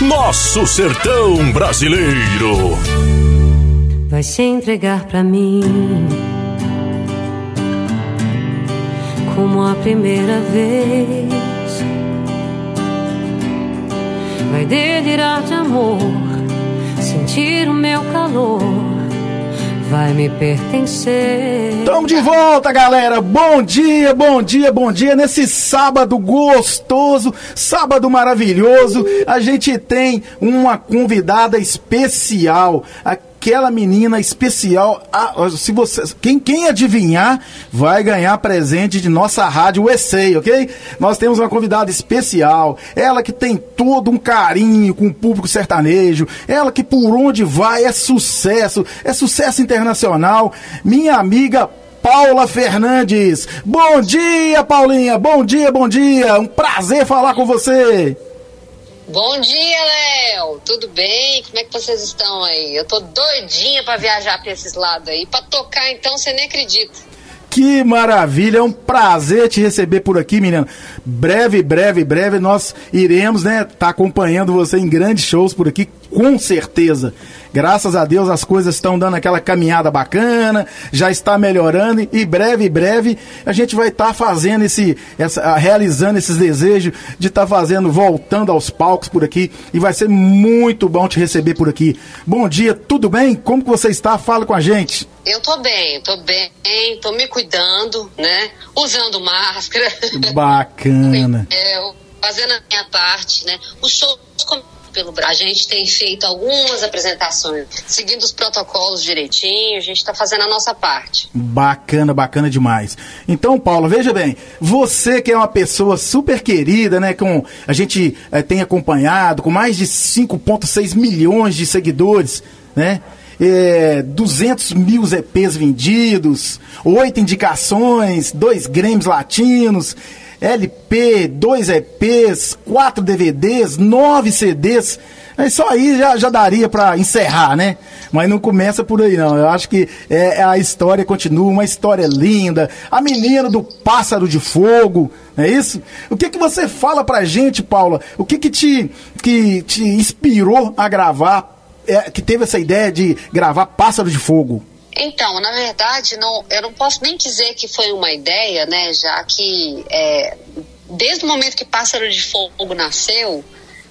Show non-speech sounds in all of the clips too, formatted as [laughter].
Nosso sertão brasileiro. Vai se entregar pra mim como a primeira vez. Vai delirar de amor, sentir o meu calor vai me pertencer. Estamos de volta, galera. Bom dia, bom dia, bom dia. Nesse sábado gostoso, sábado maravilhoso, a gente tem uma convidada especial aquela menina especial. se você, quem, quem adivinhar vai ganhar presente de nossa rádio USA, ok? Nós temos uma convidada especial. Ela que tem todo um carinho com o público sertanejo. Ela que por onde vai é sucesso, é sucesso internacional. Minha amiga Paula Fernandes. Bom dia, Paulinha. Bom dia, bom dia. Um prazer falar com você. Bom dia, Léo. Tudo bem? Como é que vocês estão aí? Eu tô doidinha para viajar para esses lados aí. Para tocar, então, você nem acredita. Que maravilha, é um prazer te receber por aqui, menina. Breve, breve, breve nós iremos, né, tá acompanhando você em grandes shows por aqui, com certeza. Graças a Deus as coisas estão dando aquela caminhada bacana, já está melhorando e breve, breve a gente vai estar tá fazendo esse, essa, realizando esses desejos de estar tá fazendo, voltando aos palcos por aqui e vai ser muito bom te receber por aqui. Bom dia, tudo bem? Como que você está? Fala com a gente. Eu tô bem, tô bem, tô me cuidando, né? Usando máscara. Bacana. [laughs] é, fazendo a minha parte, né? Os shows pelo A gente tem feito algumas apresentações, seguindo os protocolos direitinho, a gente está fazendo a nossa parte. Bacana, bacana demais. Então, Paulo, veja bem, você que é uma pessoa super querida, né, com a gente é, tem acompanhado, com mais de 5,6 milhões de seguidores, né? É, 200 mil EPs vendidos, oito indicações, dois Grêmios latinos, LP, dois EPs, quatro DVDs, nove CDs. É só aí já, já daria para encerrar, né? Mas não começa por aí, não. Eu acho que é, a história continua, uma história linda. A menina do pássaro de fogo, não é isso? O que que você fala pra gente, Paula? O que que te, que te inspirou a gravar, é, que teve essa ideia de gravar Pássaro de Fogo? Então, na verdade, não, eu não posso nem dizer que foi uma ideia, né? Já que é, desde o momento que Pássaro de Fogo nasceu,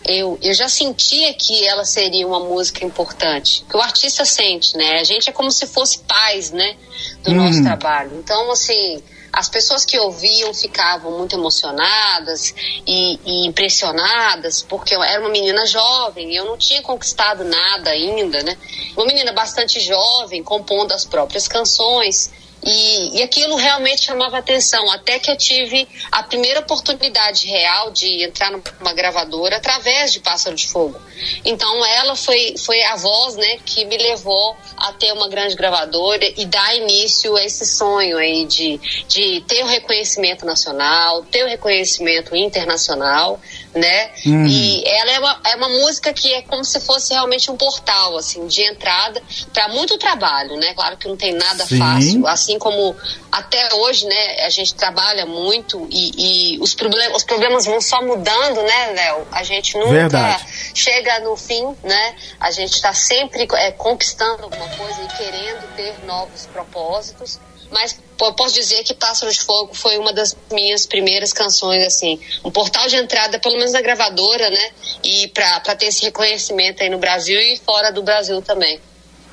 eu, eu já sentia que ela seria uma música importante. Que o artista sente, né? A gente é como se fosse pais, né? Do hum. nosso trabalho. Então, assim, as pessoas que ouviam ficavam muito emocionadas e, e, impressionadas, porque eu era uma menina jovem, eu não tinha conquistado nada ainda, né? Uma menina bastante jovem, compondo as próprias canções. E, e aquilo realmente chamava atenção, até que eu tive a primeira oportunidade real de entrar numa gravadora através de Pássaro de Fogo. Então ela foi, foi a voz né, que me levou a ter uma grande gravadora e dar início a esse sonho aí de, de ter o reconhecimento nacional, ter o reconhecimento internacional né? Hum. E ela é uma, é uma música que é como se fosse realmente um portal, assim, de entrada para muito trabalho, né? Claro que não tem nada Sim. fácil, assim como até hoje, né? A gente trabalha muito e, e os, problem os problemas vão só mudando, né, Léo? A gente nunca Verdade. chega no fim, né? A gente está sempre é, conquistando alguma coisa e querendo ter novos propósitos mas posso dizer que Pássaro de Fogo foi uma das minhas primeiras canções, assim, um portal de entrada, pelo menos na gravadora, né? E para ter esse reconhecimento aí no Brasil e fora do Brasil também.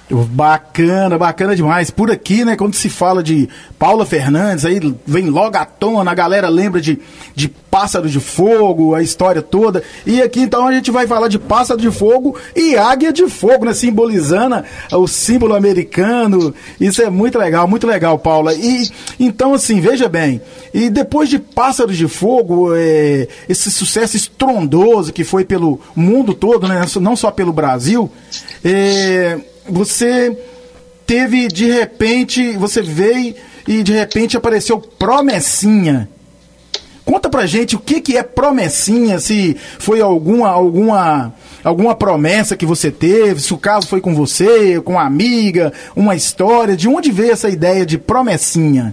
Bacana, bacana demais. Por aqui, né, quando se fala de Paula Fernandes, aí vem logo à tona, a galera lembra de, de Pássaro de Fogo, a história toda. E aqui então a gente vai falar de Pássaro de Fogo e Águia de Fogo, né, simbolizando o símbolo americano. Isso é muito legal, muito legal, Paula. E então, assim, veja bem, e depois de Pássaro de Fogo, é, esse sucesso estrondoso que foi pelo mundo todo, né, não só pelo Brasil, é você teve de repente, você veio e de repente apareceu promessinha. Conta pra gente o que, que é promessinha, se foi alguma, alguma, alguma promessa que você teve, se o caso foi com você, com uma amiga, uma história, de onde veio essa ideia de promessinha?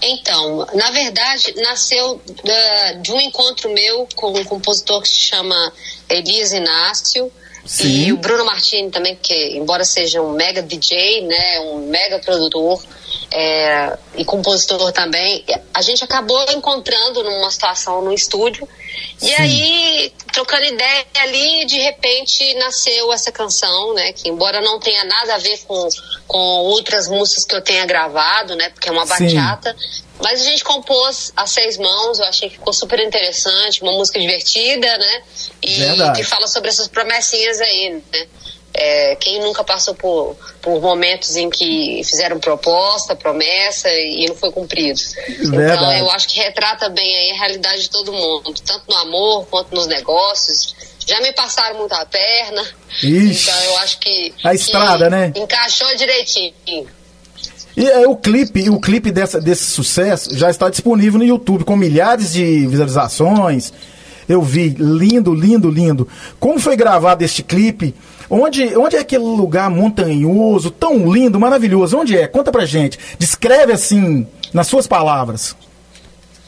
Então, na verdade, nasceu de um encontro meu com um compositor que se chama Elias Inácio. Sim. E o Bruno Martini também, que embora seja um mega DJ, né, um mega produtor é, e compositor também, a gente acabou encontrando numa situação no estúdio e Sim. aí, trocando ideia ali, de repente nasceu essa canção, né? Que embora não tenha nada a ver com, com outras músicas que eu tenha gravado, né? Porque é uma bachata. Mas a gente compôs a seis mãos, eu achei que ficou super interessante, uma música divertida, né? E Verdade. que fala sobre essas promessinhas aí, né? É, quem nunca passou por, por momentos em que fizeram proposta, promessa e não foi cumprido. Verdade. Então eu acho que retrata bem a realidade de todo mundo, tanto no amor quanto nos negócios. Já me passaram muito a perna. Ixi, então eu acho que. A estrada, que né? Encaixou direitinho. E é, o clipe, o clipe dessa, desse sucesso já está disponível no YouTube com milhares de visualizações. Eu vi, lindo, lindo, lindo. Como foi gravado este clipe? Onde, onde é aquele lugar montanhoso, tão lindo, maravilhoso? Onde é? Conta pra gente. Descreve assim, nas suas palavras.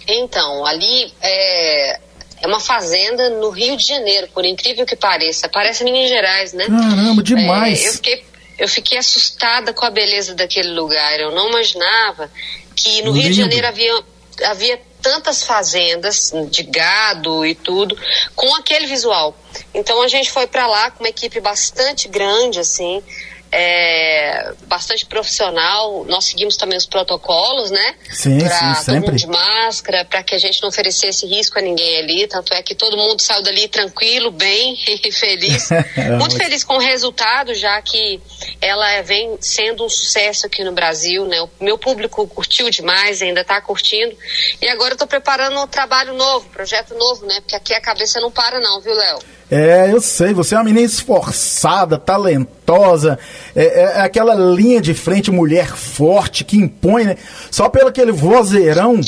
Então, ali é, é uma fazenda no Rio de Janeiro, por incrível que pareça. Parece Minas Gerais, né? Caramba, demais. É, eu, fiquei, eu fiquei assustada com a beleza daquele lugar. Eu não imaginava que no lindo. Rio de Janeiro havia, havia tantas fazendas de gado e tudo com aquele visual. Então a gente foi para lá com uma equipe bastante grande, assim, é, bastante profissional. Nós seguimos também os protocolos, né? Sim, pra sim, todo mundo de máscara, para que a gente não oferecesse risco a ninguém ali. Tanto é que todo mundo saiu dali tranquilo, bem [laughs] e feliz. [laughs] Muito feliz com o resultado, já que ela vem sendo um sucesso aqui no Brasil, né? O meu público curtiu demais, ainda está curtindo. E agora eu tô preparando um trabalho novo, projeto novo, né? Porque aqui a cabeça não para não, viu, Léo? É, eu sei, você é uma menina esforçada, talentosa, é, é, é, aquela linha de frente, mulher forte, que impõe, né? Só pelo aquele vozeirão,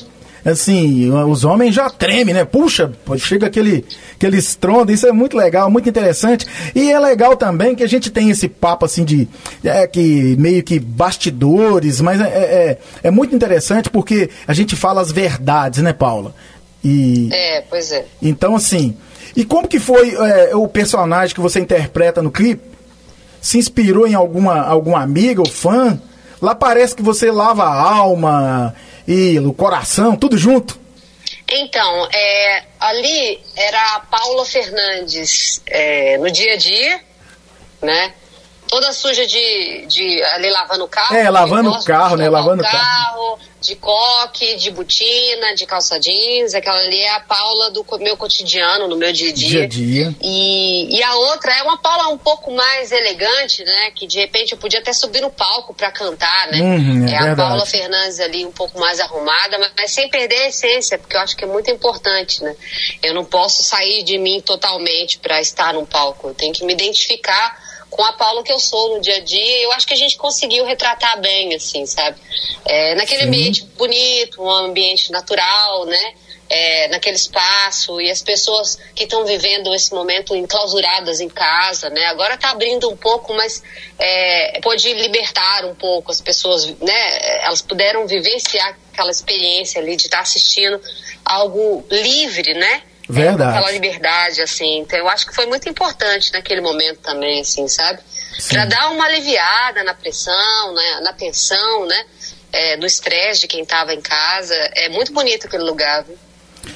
assim, os homens já tremem, né? Puxa, chega aquele, aquele estrondo, isso é muito legal, muito interessante. E é legal também que a gente tem esse papo, assim, de, é, que meio que bastidores, mas é, é, é muito interessante porque a gente fala as verdades, né, Paula? E, é, pois é. Então, assim, e como que foi é, o personagem que você interpreta no clipe? Se inspirou em alguma, alguma amiga ou fã? Lá parece que você lava a alma e o coração, tudo junto. Então, é, ali era a Paula Fernandes é, no dia a dia, né? Toda suja de, de ali lavando o carro. É, lavando o carro, né? Lavando o carro. de coque, de botina, de calça jeans. Aquela ali é a Paula do meu cotidiano, no meu dia a dia. dia, -a -dia. E, e a outra é uma Paula um pouco mais elegante, né? Que de repente eu podia até subir no palco para cantar, né? Uhum, é, é a Paula Fernandes ali um pouco mais arrumada, mas, mas, sem perder a essência, porque eu acho que é muito importante, né? Eu não posso sair de mim totalmente para estar num palco. Eu tenho que me identificar com a Paula que eu sou no dia a dia, eu acho que a gente conseguiu retratar bem, assim, sabe? É, naquele Sim. ambiente bonito, um ambiente natural, né? É, naquele espaço e as pessoas que estão vivendo esse momento enclausuradas em casa, né? Agora está abrindo um pouco, mas é, pode libertar um pouco as pessoas, né? Elas puderam vivenciar aquela experiência ali de estar tá assistindo algo livre, né? Verdade. É, aquela liberdade, assim. Então, eu acho que foi muito importante naquele momento também, assim, sabe? Para dar uma aliviada na pressão, né? na tensão, né? É, do estresse de quem estava em casa. É muito bonito aquele lugar, viu?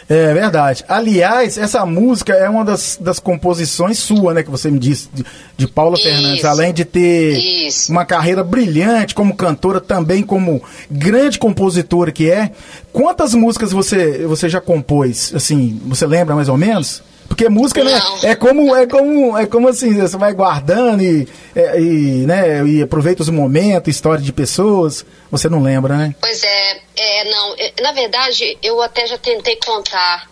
É verdade. Aliás, essa música é uma das, das composições sua, né? Que você me disse, de, de Paula Isso. Fernandes. Além de ter Isso. uma carreira brilhante como cantora, também como grande compositora que é. Quantas músicas você, você já compôs? Assim, você lembra mais ou menos? Porque música, né, é como, é como, é como assim, você vai guardando e, é, e, né, e aproveita os momentos, história de pessoas, você não lembra, né? Pois é, é, não, é, na verdade, eu até já tentei contar,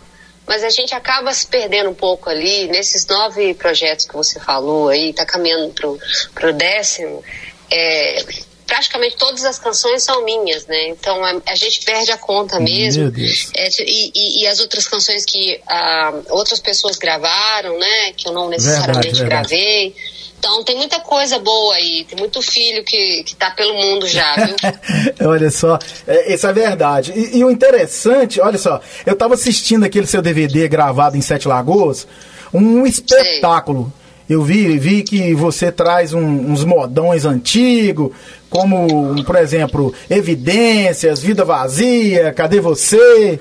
mas a gente acaba se perdendo um pouco ali, nesses nove projetos que você falou aí, tá caminhando pro, pro décimo, é, praticamente todas as canções são minhas, né? Então a, a gente perde a conta mesmo. É, e, e, e, as outras canções que ah, outras pessoas gravaram, né? Que eu não necessariamente verdade, verdade. gravei. Então tem muita coisa boa aí, tem muito filho que, que tá pelo mundo já, viu? [laughs] olha só, é, isso é verdade. E, e, o interessante, olha só, eu tava assistindo aquele seu DVD gravado em Sete Lagoas, um espetáculo. Sei. Eu vi, vi que você traz um, uns modões antigos, como, por exemplo, Evidências, Vida Vazia, Cadê Você?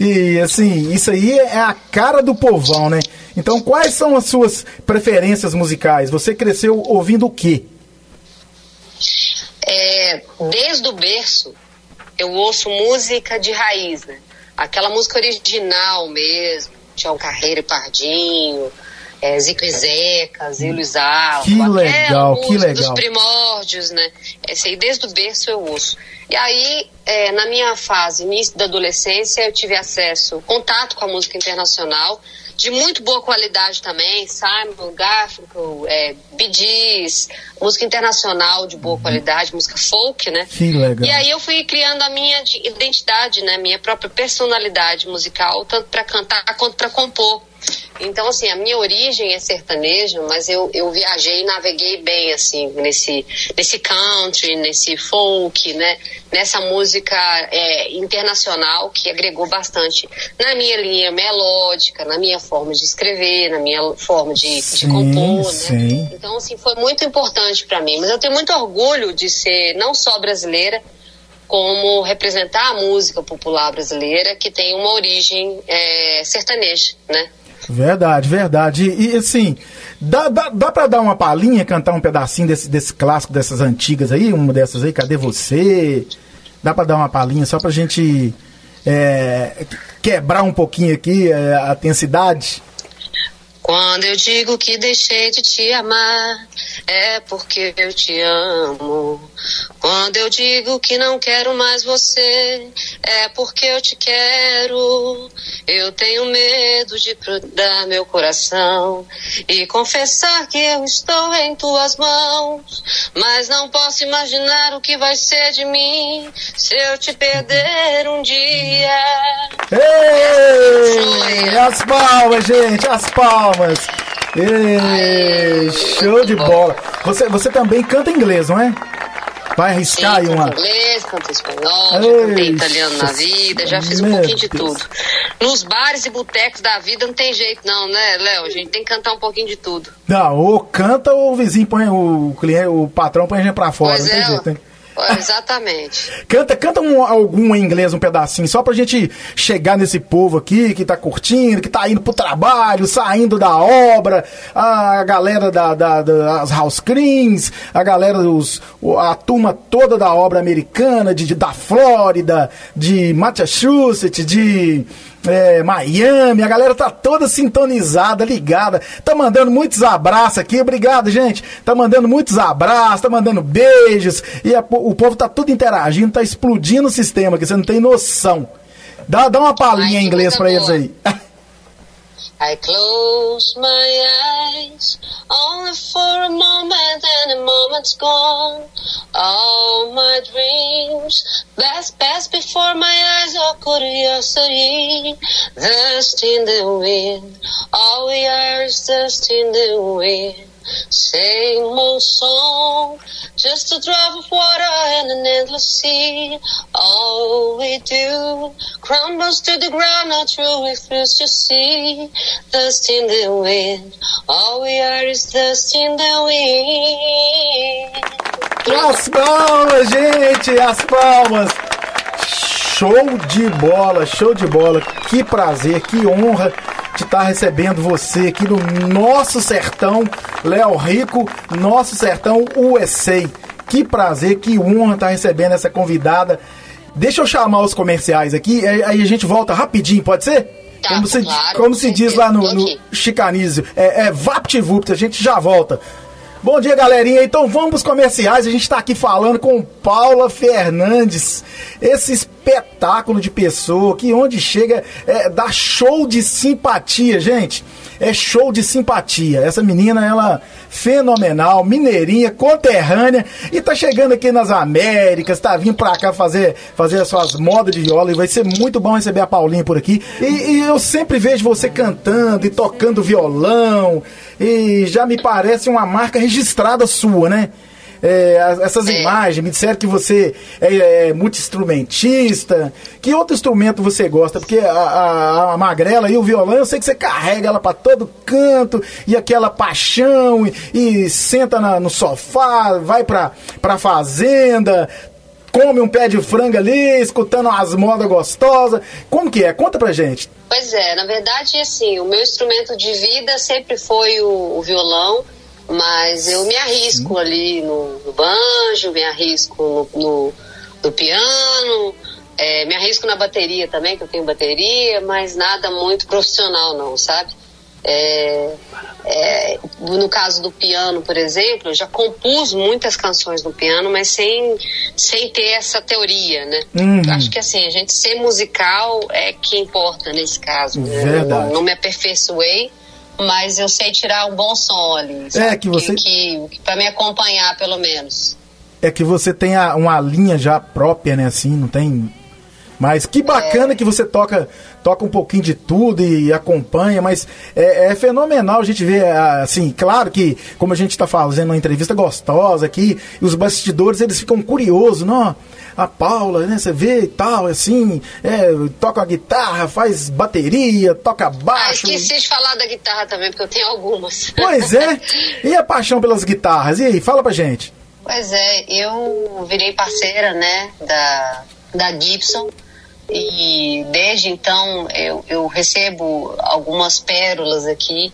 E assim, isso aí é a cara do povão, né? Então, quais são as suas preferências musicais? Você cresceu ouvindo o quê? É, desde o berço, eu ouço música de raiz, né? Aquela música original mesmo, Tião Carreiro e Pardinho, é, Zico e Zeca, Zilo Isalo. Que legal, que legal. Dos primórdios, né? Esse aí, desde o berço eu ouço. E aí, é, na minha fase, início da adolescência, eu tive acesso, contato com a música internacional, de muito boa qualidade também, Simon, Garfunkel, é, Gees, música internacional de boa uhum. qualidade, música folk, né? Que legal. E aí eu fui criando a minha identidade, né? Minha própria personalidade musical, tanto para cantar quanto para compor. Então, assim, a minha origem é sertanejo, mas eu, eu viajei e naveguei bem, assim, nesse, nesse country, nesse folk, né? Nessa música é, internacional que agregou bastante na minha linha melódica, na minha forma de escrever, na minha forma de, sim, de compor, né? sim. né? Então, assim, foi muito importante para mim. Mas eu tenho muito orgulho de ser não só brasileira, como representar a música popular brasileira que tem uma origem é, sertaneja, né? Verdade, verdade. E, e assim, dá, dá, dá pra dar uma palhinha, cantar um pedacinho desse, desse clássico dessas antigas aí? Uma dessas aí, Cadê Você? Dá pra dar uma palhinha só pra gente é, quebrar um pouquinho aqui é, a tensidade? Quando eu digo que deixei de te amar, é porque eu te amo. Quando eu digo que não quero mais você, é porque eu te quero. Eu tenho medo de dar meu coração e confessar que eu estou em tuas mãos. Mas não posso imaginar o que vai ser de mim se eu te perder um dia. Ei, as palmas, gente, as palmas. Ei, show de bola. Você, você também canta inglês, não é? Vai arriscar Sim, aí uma. inglês, canto espanhol, Ei, já cantei italiano na vida, já fiz um pouquinho de Deus. tudo. Nos bares e botecos da vida não tem jeito, não, né, Léo? A gente tem que cantar um pouquinho de tudo. Não, ou canta ou o vizinho põe o cliente, o patrão põe a gente pra fora. Pois não é, tem jeito, hein? Exatamente. [laughs] canta canta um, algum em inglês, um pedacinho, só pra gente chegar nesse povo aqui que tá curtindo, que tá indo pro trabalho, saindo da obra, a galera da, da, das house creams, a galera dos. a turma toda da obra americana, de, de da Flórida, de Massachusetts, de é, Miami, a galera tá toda sintonizada, ligada, tá mandando muitos abraços aqui, obrigado, gente, tá mandando muitos abraços, tá mandando beijos, e a, o povo tá tudo interagindo, tá explodindo o sistema, que você não tem noção. Dá, dá uma palhinha em inglês pra eles aí. [laughs] I close my eyes only for a moment and a moment's gone. All my dreams pass, pass before my eyes, oh, all curiosity, dust in the wind. All we are is dust in the wind. Same old song, just a drop of water and an endless sea. All we do crumbles to the ground, not true, refuse to see. Dust in the wind, all we are is dust in the wind. As palmas, gente, as palmas. Show de bola, show de bola. Que prazer, que honra de estar recebendo você aqui no nosso sertão, Léo Rico, nosso sertão USA. Que prazer, que honra estar recebendo essa convidada. Deixa eu chamar os comerciais aqui, aí a gente volta rapidinho, pode ser? Tá, como se, claro, como se diz lá no, no chicanísio, é, é VaptVupt, a gente já volta. Bom dia, galerinha. Então vamos para os comerciais. A gente está aqui falando com Paula Fernandes, esse espetáculo de pessoa, que onde chega é, dá show de simpatia, gente. É show de simpatia. Essa menina, ela fenomenal, mineirinha, conterrânea, e tá chegando aqui nas Américas, tá vindo pra cá fazer, fazer as suas modas de viola, e vai ser muito bom receber a Paulinha por aqui. E, e eu sempre vejo você cantando e tocando violão, e já me parece uma marca registrada sua, né? É, essas é. imagens, me disseram que você é, é multi-instrumentista. Que outro instrumento você gosta? Porque a, a, a, magrela e o violão, eu sei que você carrega ela para todo canto, e aquela paixão, e, e senta na, no sofá, vai pra, pra fazenda, come um pé de frango ali, escutando umas modas gostosas. Como que é? Conta pra gente. Pois é, na verdade, assim, o meu instrumento de vida sempre foi o, o violão. Mas eu me arrisco Sim. ali no, no, banjo, me arrisco no, no, no piano, é, me arrisco na bateria também, que eu tenho bateria, mas nada muito profissional não, sabe? É, é, no caso do piano, por exemplo, eu já compus muitas canções no piano, mas sem, sem ter essa teoria, né? Uhum. Acho que assim, a gente ser musical é que importa nesse caso. Né? Verdade. Não, não me aperfeiçoei, mas eu sei tirar um bom som ali. É, sabe? É que você. Que, que, para me acompanhar, pelo menos. É que você tem a, uma linha já própria, né? Assim, não tem. Mas que bacana é. que você toca toca um pouquinho de tudo e acompanha, mas é, é fenomenal a gente ver, assim, claro que, como a gente está fazendo uma entrevista gostosa aqui, os bastidores eles ficam curiosos, não? A Paula, né, você vê e tal, assim, é, toca a guitarra, faz bateria, toca baixo. Ah, esqueci de falar da guitarra também, porque eu tenho algumas. Pois é, e a paixão pelas guitarras? E aí, fala pra gente. Pois é, eu virei parceira, né, da, da Gibson, e desde então eu, eu recebo algumas pérolas aqui.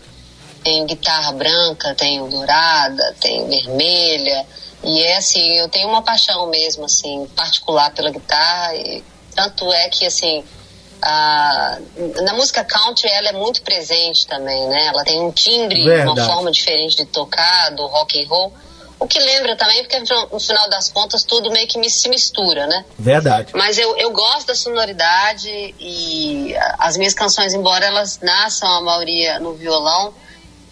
Tenho guitarra branca, tenho dourada, tenho vermelha. E é assim, eu tenho uma paixão mesmo, assim, particular pela guitarra. E tanto é que, assim, a, na música country ela é muito presente também, né? Ela tem um timbre, Verdade. uma forma diferente de tocar, do rock and roll. O que lembra também, porque no final das contas tudo meio que se mistura, né? Verdade. Mas eu, eu gosto da sonoridade e as minhas canções, embora elas nasçam a maioria no violão,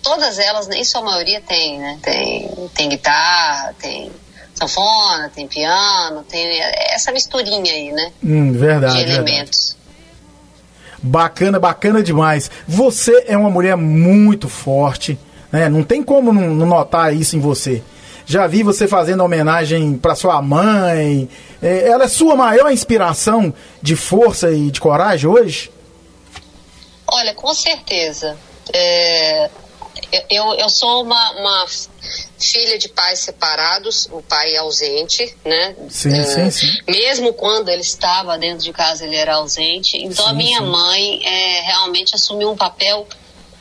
todas elas, nem só a maioria tem, né? Tem, tem guitarra, tem sanfona, tem piano, tem essa misturinha aí, né? Hum, verdade. De elementos. Verdade. Bacana, bacana demais. Você é uma mulher muito forte, né? Não tem como não, notar isso em você. Já vi você fazendo homenagem para sua mãe. É, ela é sua maior inspiração de força e de coragem hoje? Olha, com certeza. É, eu, eu sou uma, uma, filha de pais separados, o pai é ausente, né? Sim, é, sim, sim. Mesmo quando ele estava dentro de casa, ele era ausente. Então sim, a minha sim. mãe é, realmente assumiu um papel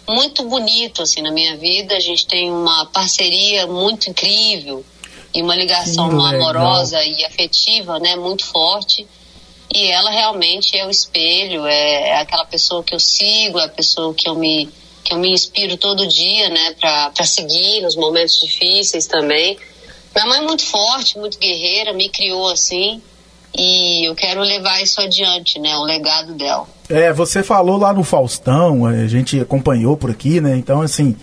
muito bonito assim na minha vida. A gente tem uma parceria muito incrível e uma ligação amorosa e afetiva, né, muito forte. E ela realmente é o espelho, é, é, aquela pessoa que eu sigo, é a pessoa que eu me que eu me inspiro todo dia, né, para seguir nos momentos difíceis também. Minha mãe é muito forte, muito guerreira, me criou assim. E eu quero levar isso adiante, né? O legado dela. É, você falou lá no Faustão, a gente acompanhou por aqui, né? Então, assim,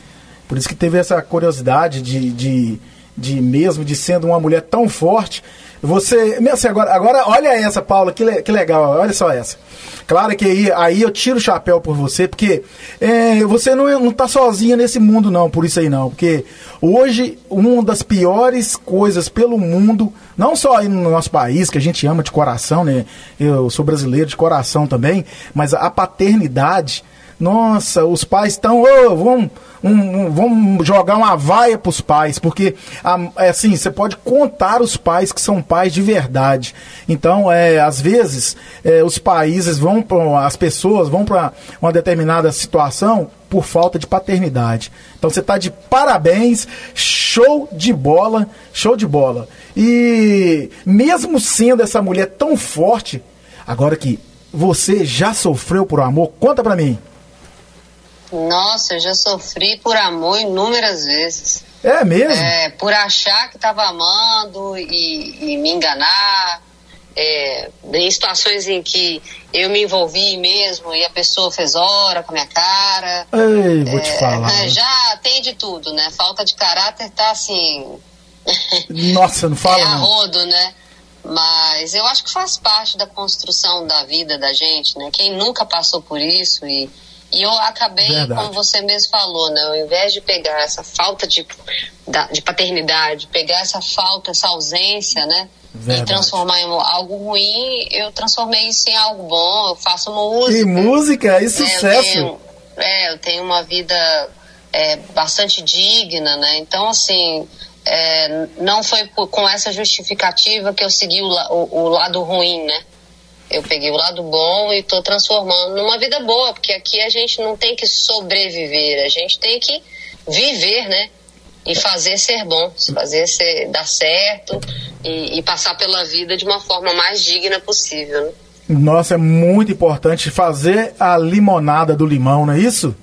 por isso que teve essa curiosidade de, de, de mesmo, de sendo uma mulher tão forte, você, assim, agora, agora olha essa, Paula, que, le, que legal, olha só essa. Claro que aí, aí eu tiro o chapéu por você, porque é, você não, não tá sozinha nesse mundo, não, por isso aí não. Porque hoje, uma das piores coisas pelo mundo, não só aí no nosso país, que a gente ama de coração, né? Eu sou brasileiro de coração também, mas a paternidade nossa, os pais estão, oh, vamos, um, vamos jogar uma vaia para os pais, porque é assim, você pode contar os pais que são pais de verdade. Então, é, às vezes, é, os países vão, pra, as pessoas vão para uma determinada situação por falta de paternidade. Então você está de parabéns, show de bola, show de bola. E mesmo sendo essa mulher tão forte, agora que você já sofreu por amor, conta para mim. Nossa, eu já sofri por amor inúmeras vezes. É mesmo? É, por achar que estava amando e, e, me enganar. é, em situações em que eu me envolvi mesmo e a pessoa fez hora com a minha cara. Ei, vou te É, falar. né, [laughs] já tem de tudo, né? Falta de caráter tá assim. [laughs] Nossa, não fala é a não. né? Mas eu acho que faz parte da construção da vida da gente, né? Quem nunca passou por isso e, e eu acabei, Verdade. como você mesmo falou, né? Ao invés de pegar essa falta de, de paternidade, pegar essa falta, essa ausência, né? Verdade. E transformar em algo ruim, eu transformei isso em algo bom. Eu faço música. E música e É, eu sucesso. tenho, é, eu tenho uma vida é, bastante digna, né? Então, assim, é, não foi por- com essa justificativa que eu segui o, o- o lado ruim, né? Eu peguei o lado bom e estou transformando numa vida boa, porque aqui a gente não tem que sobreviver, a gente tem que viver, né? E fazer ser bom, fazer ser, dar certo e, e passar pela vida de uma forma mais digna possível. Né? Nossa, é muito importante fazer a limonada do limão, não é isso?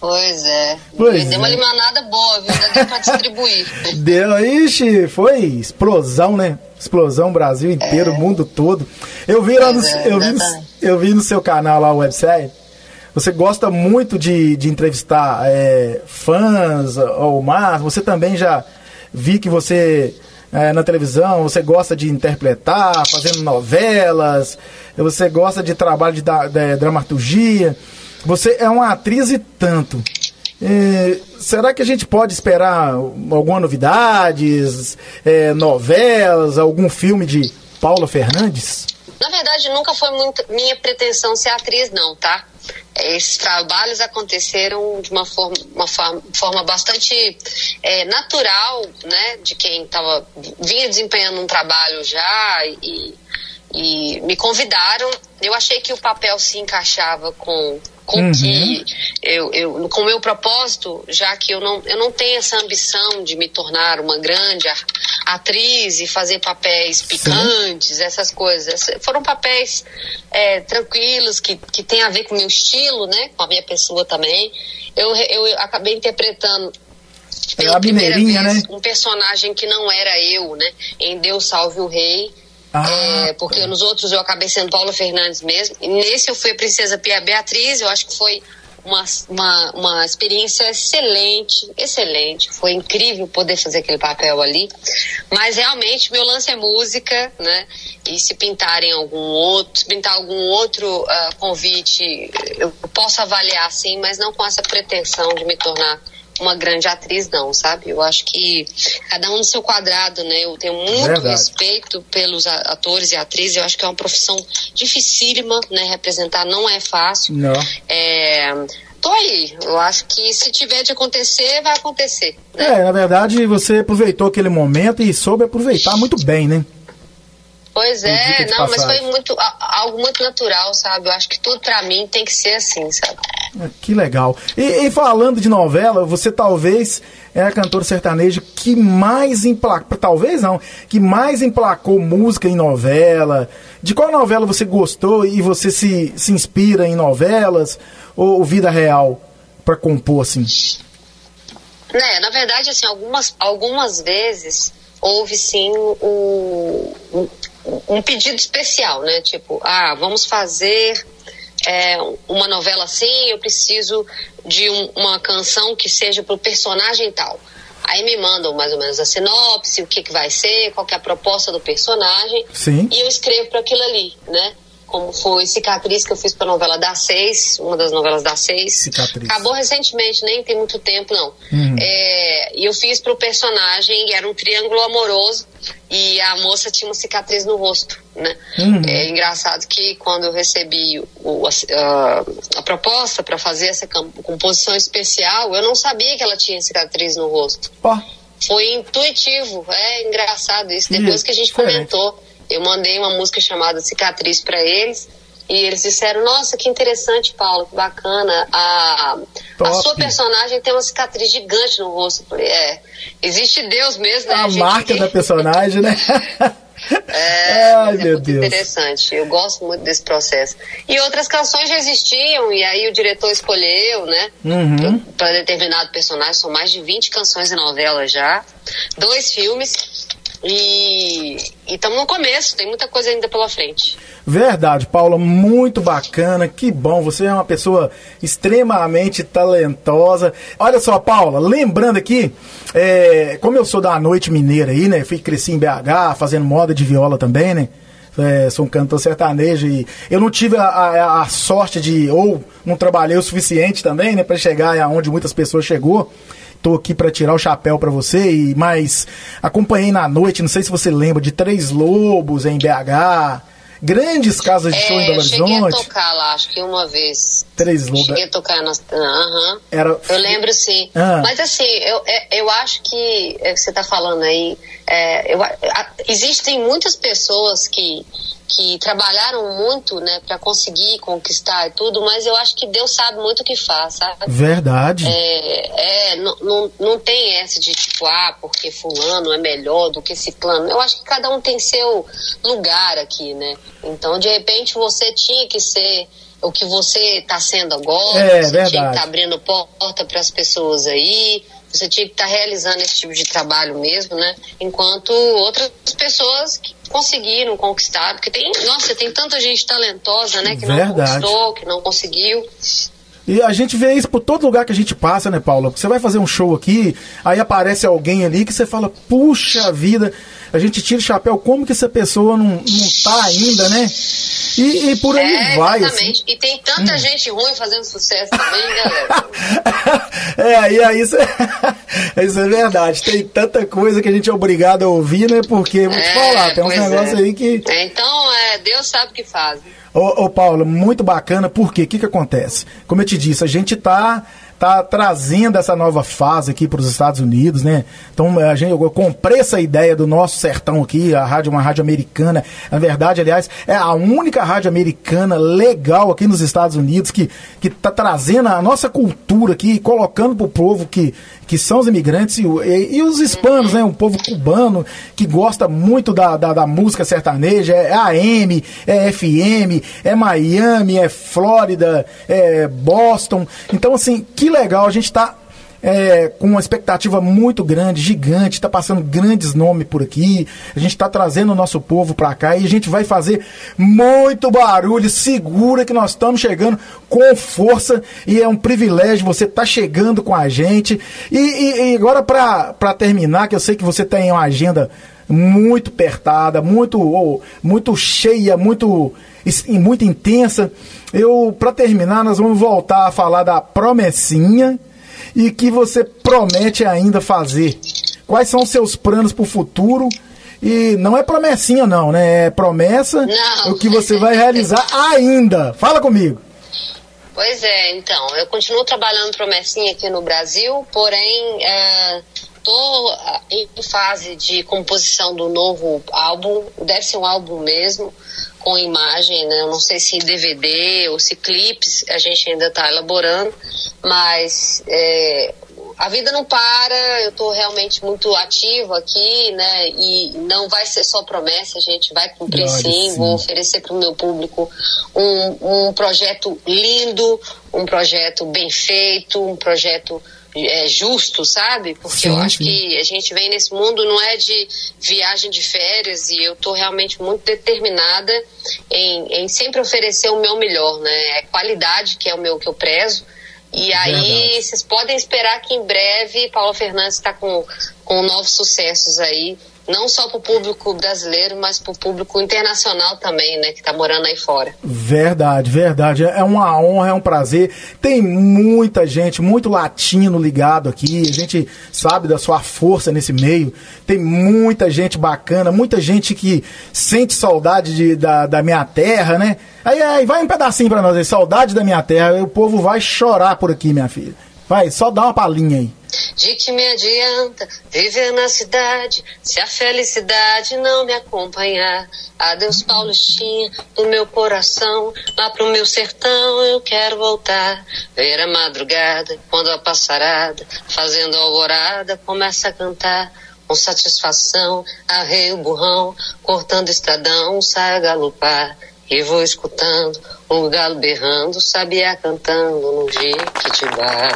Pois é. Pois deu uma é. limonada boa, viu? Ainda deu pra distribuir. [laughs] Deu, ixi, foi explosão, né? Explosão Brasil inteiro, mundo todo. Eu vi lá no, é, eu, vi no, eu vi no seu canal lá, o website. Você gosta muito de, de entrevistar é, fãs ou mais. Você também já vi que você é, na televisão, você gosta de interpretar, fazendo novelas, você gosta de trabalho de, da- de dramaturgia. Você é uma atriz e tanto. É, será que a gente pode esperar alguma novidades, é, novelas, algum filme de Paula Fernandes? Na verdade, nunca foi muito minha pretensão ser atriz, não, tá? Esses trabalhos aconteceram de uma forma, uma forma bastante é, natural, né? De quem tava, vinha desempenhando um trabalho já e, e me convidaram. Eu achei que o papel se encaixava com com Uhum. que eu, eu com o meu propósito, já que eu não eu não tenho essa ambição de me tornar uma grande atriz e fazer papéis picantes, essas coisas. Foram papéis é, tranquilos que que tem a ver com o meu estilo, né? Com a minha pessoa também. Eu eu acabei interpretando pela a primeira vez né? um personagem que não era eu, né? Em Deus Salve o Rei. Ah, É, porque nos outros eu acabei sendo Paula Fernandes mesmo. E nesse eu fui a princesa Pia Beatriz. Eu acho que foi uma, uma, uma experiência excelente, excelente. Foi incrível poder fazer aquele papel ali. Mas realmente meu lance é música, né? E se pintarem algum outro, se pintar algum outro ah, convite, eu posso avaliar sim, mas não com essa pretensão de me tornar uma grande atriz, não, sabe? Eu acho que cada um no seu quadrado, né? Eu tenho muito Verdade. respeito pelos atores e atrizes. Eu acho que é uma profissão dificílima, né? Representar não é fácil. Não. É, tô aí. Eu acho que se tiver de acontecer, vai acontecer. Né? É, na verdade, você aproveitou aquele momento e soube aproveitar muito bem, né? Pois é, não, mas passagem. foi muito algo muito natural, sabe? Eu acho que tudo pra mim tem que ser assim, sabe? Ah, Que legal. E, e falando de novela, você talvez é a cantora sertaneja que mais emplacou, talvez não, que mais emplacou música em novela. De qual novela você gostou e você se, se inspira em novelas ou vida real pra compor assim? Né, na verdade, assim, algumas, algumas vezes houve sim um, um pedido especial, né? Tipo, ah, vamos fazer é, uma novela assim, eu preciso de um- uma canção que seja pro personagem tal. Aí me mandam mais ou menos a sinopse, o que, que vai ser, qual que é a proposta do personagem. Sim. E eu escrevo para aquilo ali, né? Como foi Cicatriz que eu fiz pra novela da Seis, uma das novelas da Seis. Cicatriz. Acabou recentemente, nem tem muito tempo, não. Uhum. É, e eu fiz pro personagem, e era um triângulo amoroso, e a moça tinha uma cicatriz no rosto, né? Uhum. É engraçado que quando eu recebi o- a, a proposta para fazer essa composição especial, eu não sabia que ela tinha cicatriz no rosto. Ó, Foi intuitivo, é engraçado isso. Depois que a gente comentou, eu mandei uma música chamada Cicatriz para eles e eles disseram: Nossa, que interessante, Paulo, que bacana. A, a sua personagem tem uma cicatriz gigante no rosto. É, existe Deus mesmo, né? a gente? marca da personagem, né? [laughs] É, [laughs] Ai, é meu muito Deus. interessante. Eu gosto muito desse processo. E outras canções já existiam, e aí o diretor escolheu, né? Uhum. Para determinado personagem. São mais de 20 canções e novelas já. Dois filmes. E estamos no começo, tem muita coisa ainda pela frente. Verdade, Paula, muito bacana, que bom. Você é uma pessoa extremamente talentosa. Olha só, Paula, lembrando aqui, é, como eu sou da noite mineira aí, né? Fui cresci em BH, fazendo moda de viola também, né? É, sou um cantor sertanejo e eu não tive a, a, a, sorte de, ou não trabalhei o suficiente também, né, para chegar aonde muitas pessoas chegou. Tô aqui para tirar o chapéu para você, e mas acompanhei na noite, não sei se você lembra, de Três Lobos em BH, grandes casas de é, show em Belo Horizonte. Eu cheguei a tocar lá, acho que uma vez. Três Lobos. Cheguei a tocar na. Uhum. Era... Eu lembro sim. Ah. Mas assim, eu, é, eu acho que é, você está falando aí. É, eu, a, existem muitas pessoas que que trabalharam muito, né, para conseguir conquistar e tudo, mas eu acho que Deus sabe muito o que faz, sabe? Verdade. É, é não, não, não tem essa de tipo, ah, porque fulano é melhor do que esse plano. Eu acho que cada um tem seu lugar aqui, né? Então, de repente, você tinha que ser o que você está sendo agora, é, você verdade. tinha que estar tá abrindo porta para as pessoas aí, você tinha que estar tá realizando esse tipo de trabalho mesmo, né? Enquanto outras pessoas que conseguiram conquistar, porque tem, nossa, tem tanta gente talentosa, né, que Verdade. não conquistou, que não conseguiu. E a gente vê isso por todo lugar que a gente passa, né, Paula? Você vai fazer um show aqui, aí aparece alguém ali que você fala, puxa vida, a gente tira o chapéu, como que essa pessoa não, não tá ainda, né? E, e por aí é, vai. Exatamente. Assim. E tem tanta hum. gente ruim fazendo sucesso também, galera. [laughs] é, e aí isso, [laughs] isso é verdade. Tem tanta coisa que a gente é obrigado a ouvir, né? Porque, vou te É, falar, tem uns pois negócios é. aí que. É, então, é, Deus sabe o que faz. Ô, ô Paulo, muito bacana, porque o que, que acontece? Como eu te disse, a gente tá, tá trazendo essa nova fase aqui para os Estados Unidos, né? Então, a gente, eu comprei essa ideia do nosso sertão aqui, a rádio, uma rádio americana. Na verdade, aliás, é a única rádio americana legal aqui nos Estados Unidos que, que tá trazendo a nossa cultura aqui, colocando pro povo que, que são os imigrantes e, e, e os hispanos, né? O povo cubano que gosta muito da, da, da música sertaneja, é AM, é FM, é Miami, é Flórida, é Boston. Então, assim, que legal, a gente está é, com uma expectativa muito grande, gigante, está passando grandes nomes por aqui. A gente está trazendo o nosso povo para cá e a gente vai fazer muito barulho. Segura que nós estamos chegando com força e é um privilégio você estar tá chegando com a gente. E, e, e agora, para terminar, que eu sei que você tem uma agenda muito apertada, muito, oh, muito cheia, muito, muito intensa. Eu, para terminar, nós vamos voltar a falar da promessinha e que você promete ainda fazer. Quais são os seus planos para o futuro? E não é promessinha, não, né? É promessa Não. o que você vai realizar ainda. Fala comigo. Pois é, então, eu continuo trabalhando promessinha aqui no Brasil, porém estou em fase de composição do novo álbum, deve ser um álbum mesmo, com imagem, né? Eu não sei se DVD ou se clipes, a gente ainda está elaborando, mas é, a vida não para, eu estou realmente muito ativo aqui, né? E não vai ser só promessa, a gente vai cumprir sim, sim. vou oferecer para o meu público um, um projeto lindo, um projeto bem feito, um projeto é, justo, sabe? Porque eu Sim, acho sim. que a gente vem nesse mundo não é de viagem de férias e eu tô realmente muito determinada em, em sempre oferecer o meu melhor, né? É qualidade que é o meu que eu prezo. E aí Verdade. vocês podem esperar que em breve Paula Fernandes está com, com novos sucessos aí, não só para o público brasileiro, mas para o público internacional também, né? Que está morando aí fora. Verdade, verdade. É uma honra, é um prazer. Tem muita gente, muito latino ligado aqui. A gente sabe da sua força nesse meio. Tem muita gente bacana, muita gente que sente saudade de- da, da minha terra, né? Aí, aí vai um pedacinho pra nós aí, saudade da minha terra. O povo vai chorar por aqui, minha filha. Vai, só dá uma palhinha aí. De que me adianta viver na cidade se a felicidade não me acompanhar? Adeus, Paulistinha, do meu coração, lá pro meu sertão eu quero voltar. Ver a madrugada, quando a passarada, fazendo alvorada, começa a cantar. Com satisfação, arrei o burrão, cortando estradão, sai a galopar. E vou escutando o galo berrando, sabiá cantando no Jequitibá.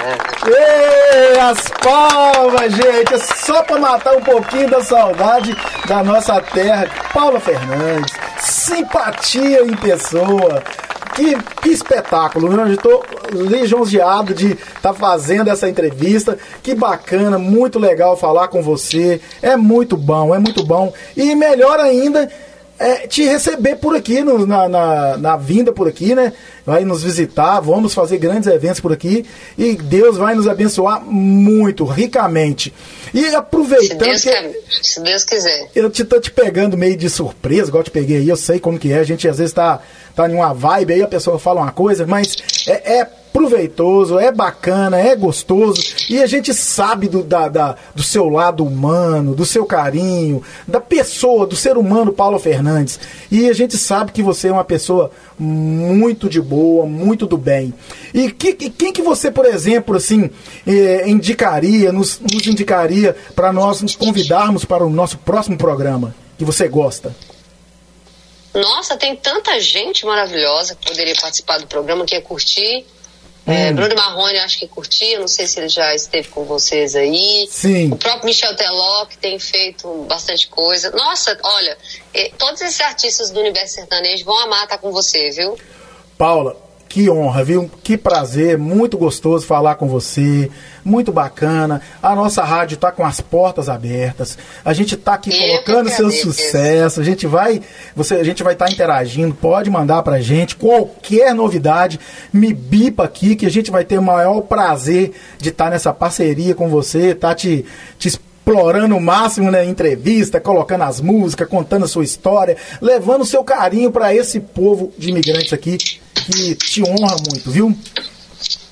Ei, as palmas, gente! É só pra matar um pouquinho da saudade da nossa terra. Paula Fernandes, simpatia em pessoa. Que, que espetáculo, né? Eu estou lisonjeado de estar tá fazendo essa entrevista. Que bacana, muito legal falar com você. É muito bom, é muito bom. E melhor ainda é, te receber por aqui, no, na, na, na, vinda por aqui, né? Vai nos visitar, vamos fazer grandes eventos por aqui e Deus vai nos abençoar muito, ricamente. E aproveitando. Se Deus, que, se Deus quiser. Eu te, tô te pegando meio de surpresa, igual te peguei aí, eu sei como que é. A gente às vezes tá, tá em uma vibe aí, a pessoa fala uma coisa, mas é, é proveitoso, é bacana, é gostoso e a gente sabe do, da, da, do seu lado humano, do seu carinho, da pessoa, do ser humano Paulo Fernandes. E a gente sabe que você é uma pessoa muito de boa, muito do bem. E que, quem que você, por exemplo, assim, eh, indicaria, nos, nos indicaria para nós nos convidarmos para o nosso próximo programa que você gosta? Nossa, tem tanta gente maravilhosa que poderia participar do programa, que ia curtir. É, hum. Bruno Marrone, acho que curtia, não sei se ele já esteve com vocês aí. Sim. O próprio Michel Teló, que tem feito bastante coisa. Nossa, olha, todos esses artistas do universo sertanejo vão amar estar com você, viu? Paula, que honra, viu? Que prazer, muito gostoso falar com você, muito bacana. A nossa rádio está com as portas abertas. A gente está aqui colocando seu sucesso. A gente vai, você, a gente vai estar tá interagindo. Pode mandar pra gente qualquer novidade, me bipa aqui que a gente vai ter o maior prazer de estar tá nessa parceria com você, tá te, te explorando o máximo na né, entrevista, colocando as músicas, contando a sua história, levando o seu carinho para esse povo de imigrantes aqui que te honra muito, viu?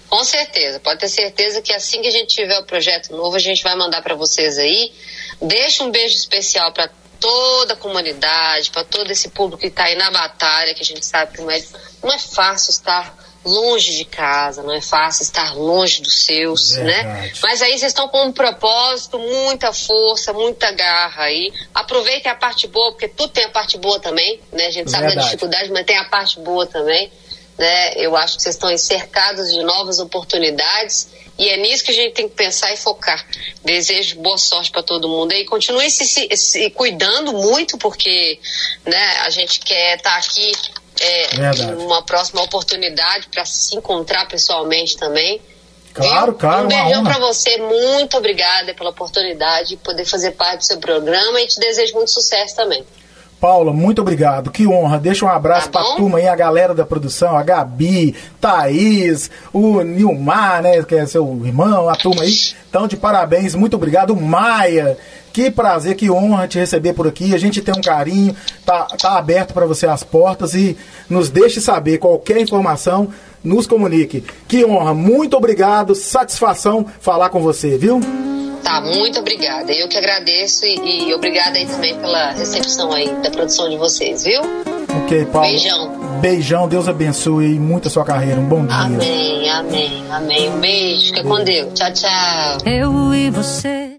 Com certeza, pode ter certeza que assim que a gente tiver o projeto novo, a gente vai mandar para vocês aí. Deixa um beijo especial para toda a comunidade, para todo esse público que está aí na batalha, que a gente sabe que não é, não é fácil estar longe de casa, não é fácil estar longe dos seus, né? Verdade. né? Mas aí vocês estão com um propósito, muita força, muita garra aí. Aproveitem a parte boa, porque tudo tem a parte boa também, né? A gente sabe Verdade. da dificuldade, mas tem a parte boa também. Né? Eu acho que vocês estão cercados de novas oportunidades e é nisso que a gente tem que pensar e focar. Desejo boa sorte para todo mundo aí. Continue se, se, se, cuidando muito, porque né, a gente quer estar tá aqui é, uma próxima oportunidade para se encontrar pessoalmente também. Claro, claro. Um beijão para você, muito obrigada pela oportunidade de poder fazer parte do seu programa e te desejo muito sucesso também. Paula, muito obrigado. Que honra. Deixa um abraço tá pra turma aí, a galera da produção, a Gabi, Thaís, o Nilmar, né? Que é seu irmão, a turma aí. Então, de parabéns, muito obrigado. Maia, que prazer, que honra te receber por aqui. A gente tem um carinho, tá, tá aberto para você as portas e nos deixe saber qualquer informação, nos comunique. Que honra, muito obrigado, satisfação falar com você, viu? Tá, muito obrigada. Eu que agradeço e, e obrigada aí também pela recepção aí da produção de vocês, viu? Ok, Paulo. Beijão. Beijão, Deus abençoe muito a sua carreira. Um bom dia. Amém, amém, amém. Um beijo, fica com Deus. Tchau, tchau. Eu e você.